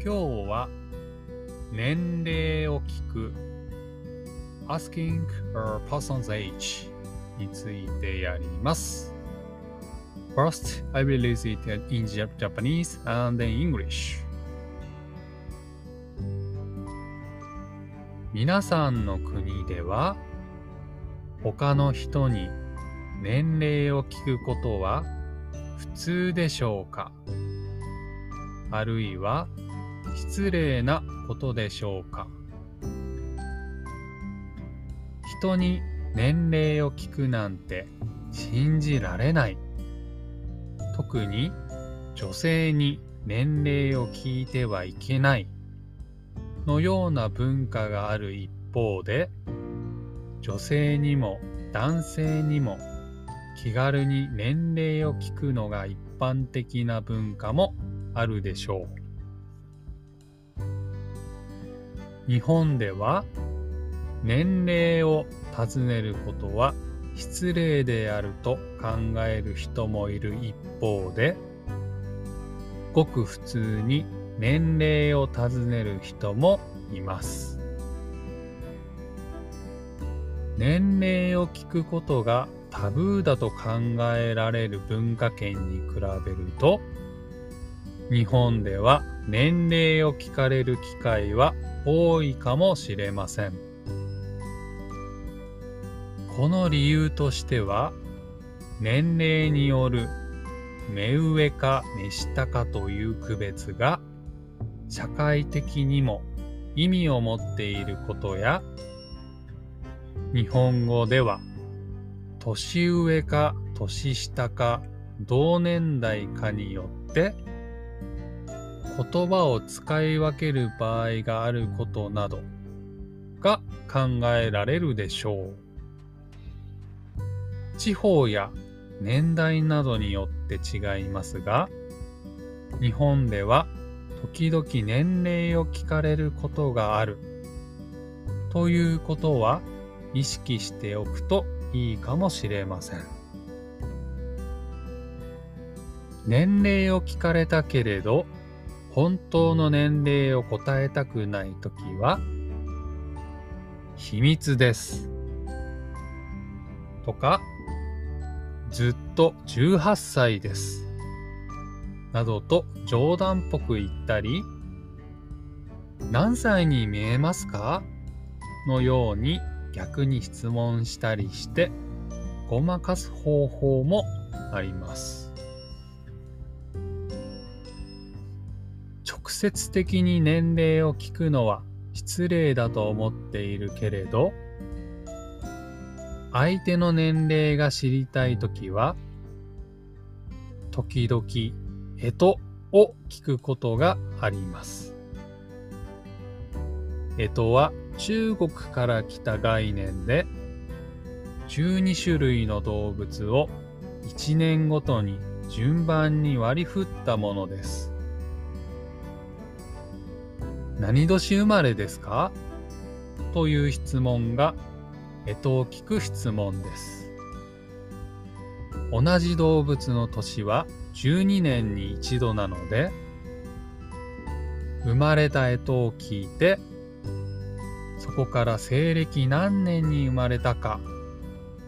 今日は年齢を聞く Asking a person's age についてやります。First, I will use it in Japanese and in English. 皆さんの国では他の人に年齢を聞くことは普通でしょうかあるいは失礼なことでしょうか人に年齢を聞くなんて信じられない。特に女性に年齢を聞いてはいけないのような文化がある一方で女性にも男性にも気軽に年齢を聞くのが一般的な文化もあるでしょう。日本では年齢を尋ねることは失礼であると考える人もいる一方でごく普通に年齢を尋ねる人もいます。年齢を聞くことがタブーだと考えられる文化圏に比べると日本では年齢を聞かれる機会は多いかもしれません。この理由としては年齢による目上か目下かという区別が社会的にも意味を持っていることや日本語では年上か年下か同年代かによって言葉を使い分ける場合があることなどが考えられるでしょう。地方や年代などによって違いますが、日本では時々年齢を聞かれることがあるということは意識しておくといいかもしれません。年齢を聞かれたけれど、本当の年齢を答えたくないときは、秘密です。とか、ずっと18歳です。などと冗談っぽく言ったり、何歳に見えますか？のように逆に質問したりして、ごまかす方法もあります。接的に年齢を聞くのは失礼だと思っているけれど、相手の年齢が知りたいときは、時々、えとを聞くことがあります。えとは中国から来た概念で、12種類の動物を1年ごとに順番に割り振ったものです。何年生まれですか？という質問が干支を聞く質問です。同じ動物の年は12年に一度なので、生まれた干支を聞いて、そこから西暦何年に生まれたか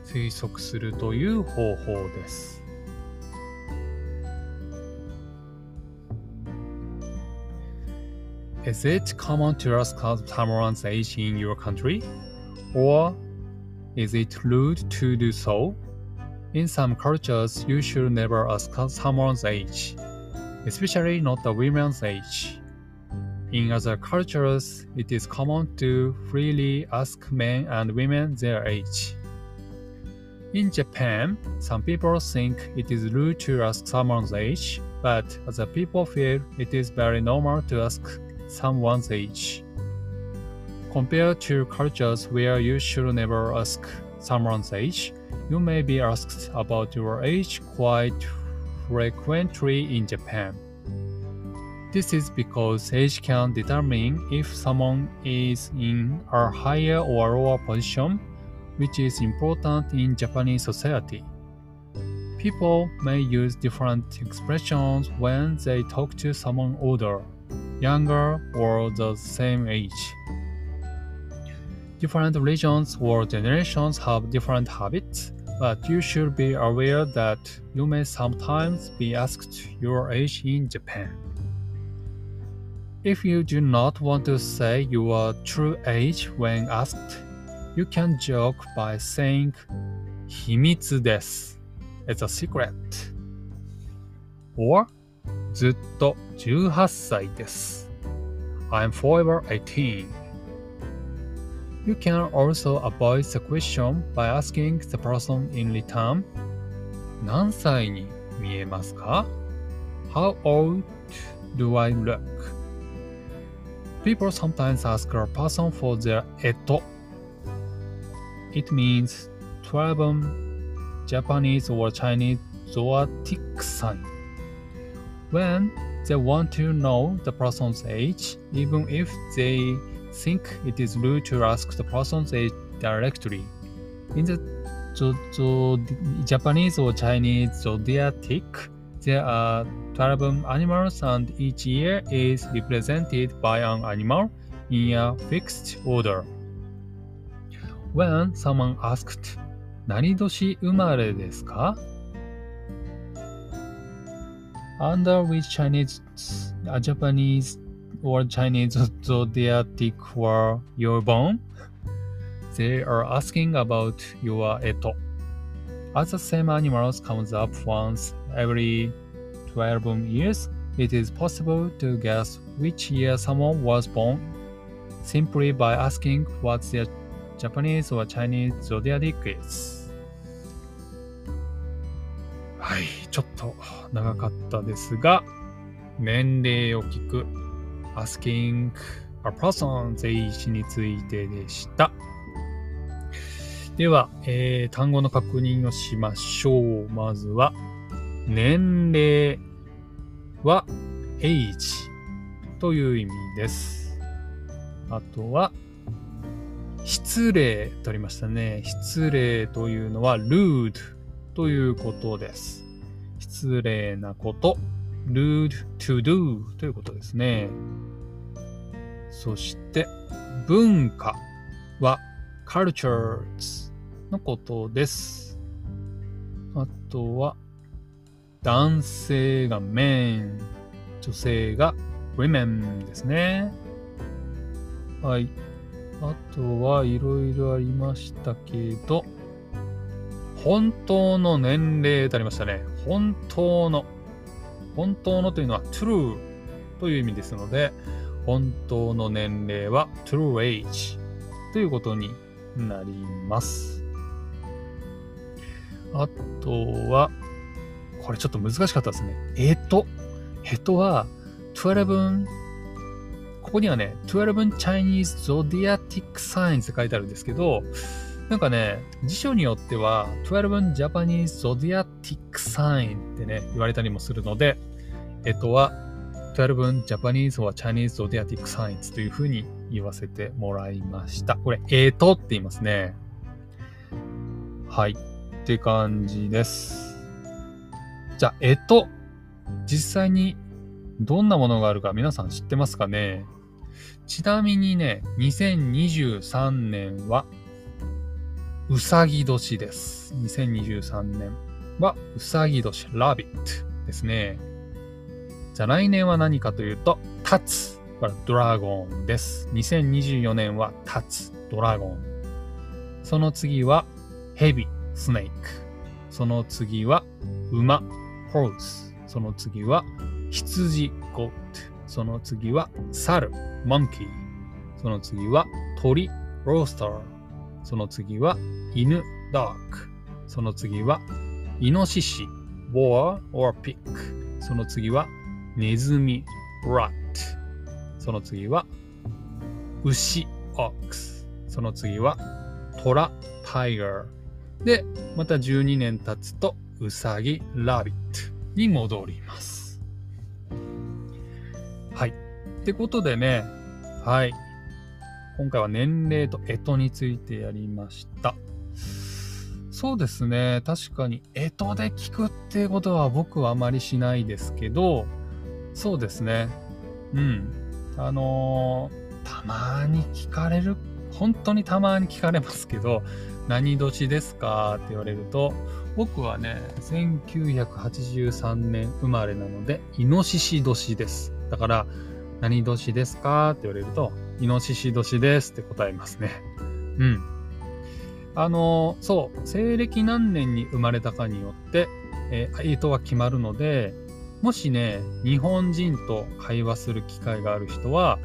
推測するという方法です。Is it common to ask someone's age in your country? Or is it rude to do so? In some cultures, you should never ask someone's age, especially not a woman's age. In other cultures, it is common to freely ask men and women their age. In Japan, some people think it is rude to ask someone's age, but other people feel it is very normal to ask someone's age. Compared to cultures where you should never ask someone's age, you may be asked about your age quite frequently in Japan. This is because age can determine if someone is in a higher or lower position, which is important in Japanese society. People may use different expressions when they talk to someone older younger or the same age. Different regions or generations have different habits, but you should be aware that you may sometimes be asked your age in Japan. If you do not want to say your true age when asked, you can joke by saying 秘密です It's a secret. Or ずっと18歳です I'm forever 18. You can also avoid the question by asking the person in return 何歳に見えますか How old do I look? People sometimes ask a person for their えと It means 12 Japanese or Chinese zodiac sign. When they want to know the person's age, even if they think it is rude to ask the person's age directly. In the Japanese or Chinese zodiac, there are 12 animals and each year is represented by an animal in a fixed order. When someone asked, 何年生まれですか under which Chinese, a Japanese or Chinese zodiac were you born? They are asking about your eto. As the same animals comes up once every 12 years, it is possible to guess which year someone was born simply by asking what their Japanese or Chinese zodiac is. はい、ちょっと長かったですが、年齢を聞く asking a person's age についてでした。では、えー、単語の確認をしましょう。まずは、年齢は age という意味です。あとは、失礼とありましたね。失礼というのは rude ということです。失礼なこと、rude to do ということですね。そして、文化は cultures のことです。あとは、男性が men、女性が women ですね。はい。あとはいろいろありましたけど、本当の年齢とありましたね。本当の。本当のというのは true という意味ですので、本当の年齢は true age ということになります。あとは、これちょっと難しかったですね。えと。えとは、12ここにはね、12 Chinese Zodiac Signs って書いてあるんですけど、なんかね、辞書によっては、12 Japanese Zodiac Sign ってね、言われたりもするので、えっとは、12 Japanese or Chinese Zodiac Signs というふうに言わせてもらいました。これ、えーとって言いますね。はい。って感じです。じゃあ、えと、実際にどんなものがあるか皆さん知ってますかね？ちなみにね、2023年はうさぎ年です。2023年はうさぎ年、ラビットですね。じゃあ来年は何かというと、タツ。これドラゴンです。2024年はタツ、ドラゴン。その次はヘビ、スネーク。その次は馬、ホース。その次は羊、ゴート。その次は猿、モンキー。その次は鳥、ロースター。その次は犬、dog。その次は、イノシシ、boar or pig。その次は、ネズミ、rat。その次は、牛、ox。その次は、トラ、tiger。で、また12年経つと、ウサギ、ラビットに戻ります。はい。ってことでね、はい。今回は年齢と干支についてやりました。そうですね。確かに、干支で聞くっていうことは僕はあまりしないですけど、そうですね。うん。あのー、たまに聞かれる、本当にたまに聞かれますけど、何年ですかって言われると、僕はね、1983年生まれなので、イノシシ年です。だから、何年ですかって言われると、イノシシ年ですって答えますね。うん。あの、そう、西暦何年に生まれたかによって、えー、干支は決まるので、もしね、日本人と会話する機会がある人は、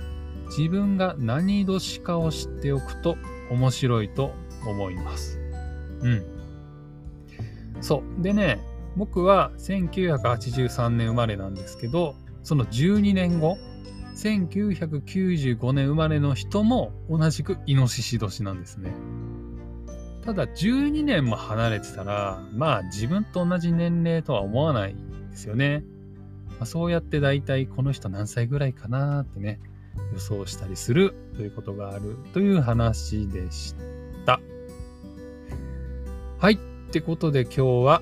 自分が何年かを知っておくと面白いと思います。うん。そう。でね、僕は1983年生まれなんですけど、その12年後、1995年生まれの人も同じくイノシシ年なんですね。ただ12年も離れてたら、まあ自分と同じ年齢とは思わないですよね。まあ、そうやって大体この人何歳ぐらいかなってね、予想したりするということがあるという話でした。はい。ってことで今日は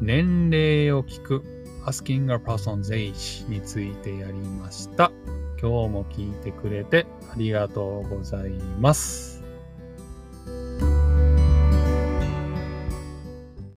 年齢を聞く Asking a person's age についてやりました。今日も聞いてくれてありがとうございます。